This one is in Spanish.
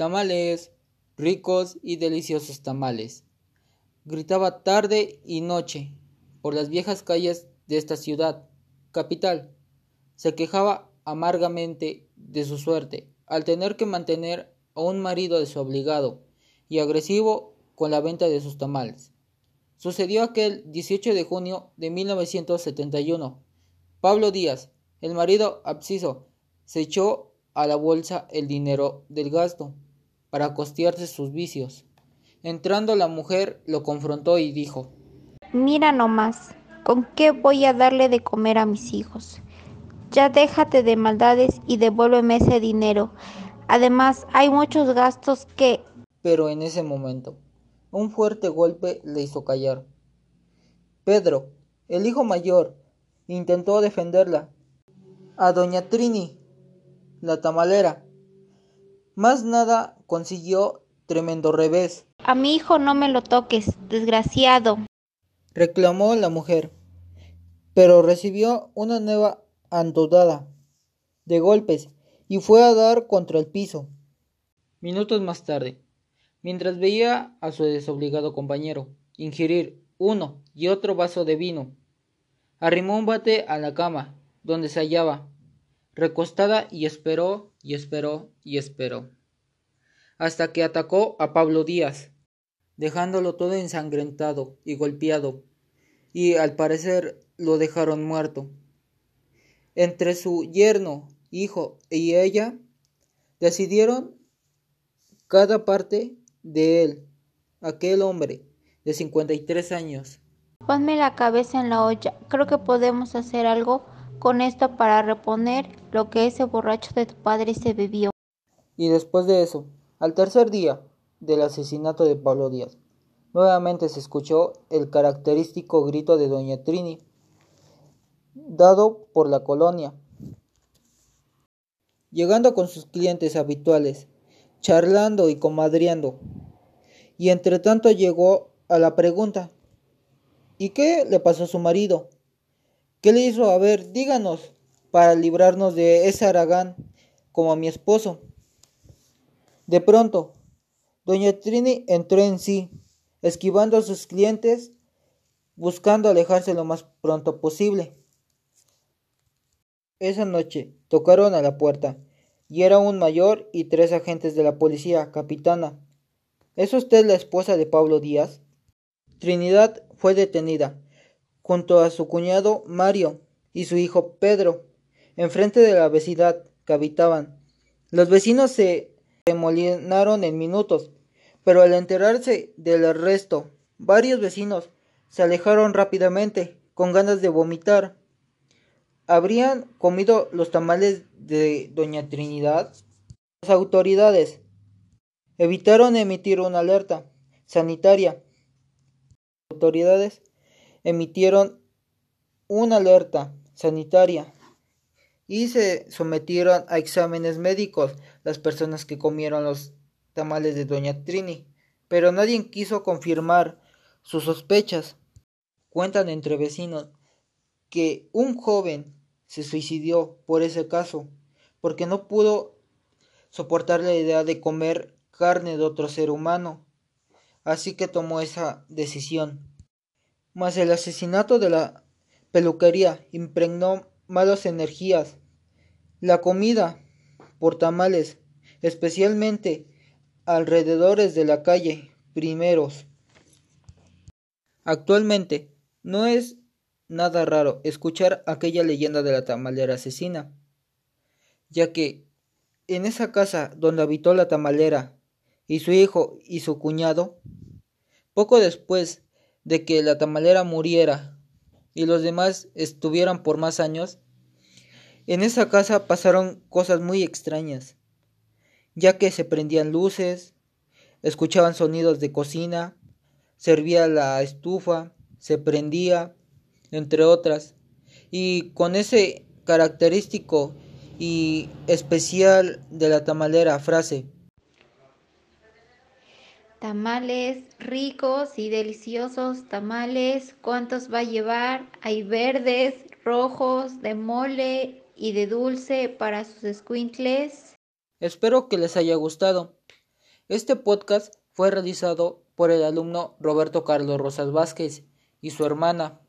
Tamales, ricos y deliciosos tamales. Gritaba tarde y noche por las viejas calles de esta ciudad, capital. Se quejaba amargamente de su suerte al tener que mantener a un marido desobligado y agresivo con la venta de sus tamales. Sucedió aquel 18 de junio de 1971. Pablo Díaz, el marido absciso, se echó a la bolsa el dinero del gasto para costearse sus vicios. Entrando la mujer lo confrontó y dijo Mira nomás, ¿con qué voy a darle de comer a mis hijos? Ya déjate de maldades y devuélveme ese dinero. Además, hay muchos gastos que... Pero en ese momento, un fuerte golpe le hizo callar. Pedro, el hijo mayor, intentó defenderla. A doña Trini, la tamalera, más nada consiguió tremendo revés. A mi hijo no me lo toques, desgraciado. reclamó la mujer, pero recibió una nueva andodada de golpes y fue a dar contra el piso. Minutos más tarde, mientras veía a su desobligado compañero ingerir uno y otro vaso de vino, arrimó un bate a la cama donde se hallaba recostada y esperó y esperó y esperó, hasta que atacó a Pablo Díaz, dejándolo todo ensangrentado y golpeado, y al parecer lo dejaron muerto. Entre su yerno, hijo y ella decidieron cada parte de él, aquel hombre de 53 años. Ponme la cabeza en la olla, creo que podemos hacer algo con esto para reponer lo que ese borracho de tu padre se bebió. Y después de eso, al tercer día del asesinato de Pablo Díaz, nuevamente se escuchó el característico grito de doña Trini, dado por la colonia. Llegando con sus clientes habituales, charlando y comadreando. Y entre tanto llegó a la pregunta, ¿y qué le pasó a su marido? ¿Qué le hizo? A ver, díganos, para librarnos de ese Aragán, como a mi esposo. De pronto, doña Trini entró en sí, esquivando a sus clientes, buscando alejarse lo más pronto posible. Esa noche tocaron a la puerta, y era un mayor y tres agentes de la policía, capitana. ¿Es usted la esposa de Pablo Díaz? Trinidad fue detenida junto a su cuñado Mario y su hijo Pedro, enfrente de la vecindad que habitaban. Los vecinos se remolinaron en minutos, pero al enterarse del arresto, varios vecinos se alejaron rápidamente, con ganas de vomitar. ¿Habrían comido los tamales de doña Trinidad? Las autoridades evitaron emitir una alerta sanitaria. Autoridades emitieron una alerta sanitaria y se sometieron a exámenes médicos las personas que comieron los tamales de doña Trini, pero nadie quiso confirmar sus sospechas. Cuentan entre vecinos que un joven se suicidió por ese caso, porque no pudo soportar la idea de comer carne de otro ser humano, así que tomó esa decisión. Mas el asesinato de la peluquería impregnó malas energías. La comida por tamales, especialmente alrededores de la calle Primeros. Actualmente no es nada raro escuchar aquella leyenda de la tamalera asesina, ya que en esa casa donde habitó la tamalera y su hijo y su cuñado, poco después de que la tamalera muriera y los demás estuvieran por más años, en esa casa pasaron cosas muy extrañas, ya que se prendían luces, escuchaban sonidos de cocina, servía la estufa, se prendía, entre otras, y con ese característico y especial de la tamalera frase Tamales ricos y deliciosos tamales. ¿Cuántos va a llevar? Hay verdes, rojos, de mole y de dulce para sus squinkles. Espero que les haya gustado. Este podcast fue realizado por el alumno Roberto Carlos Rosas Vázquez y su hermana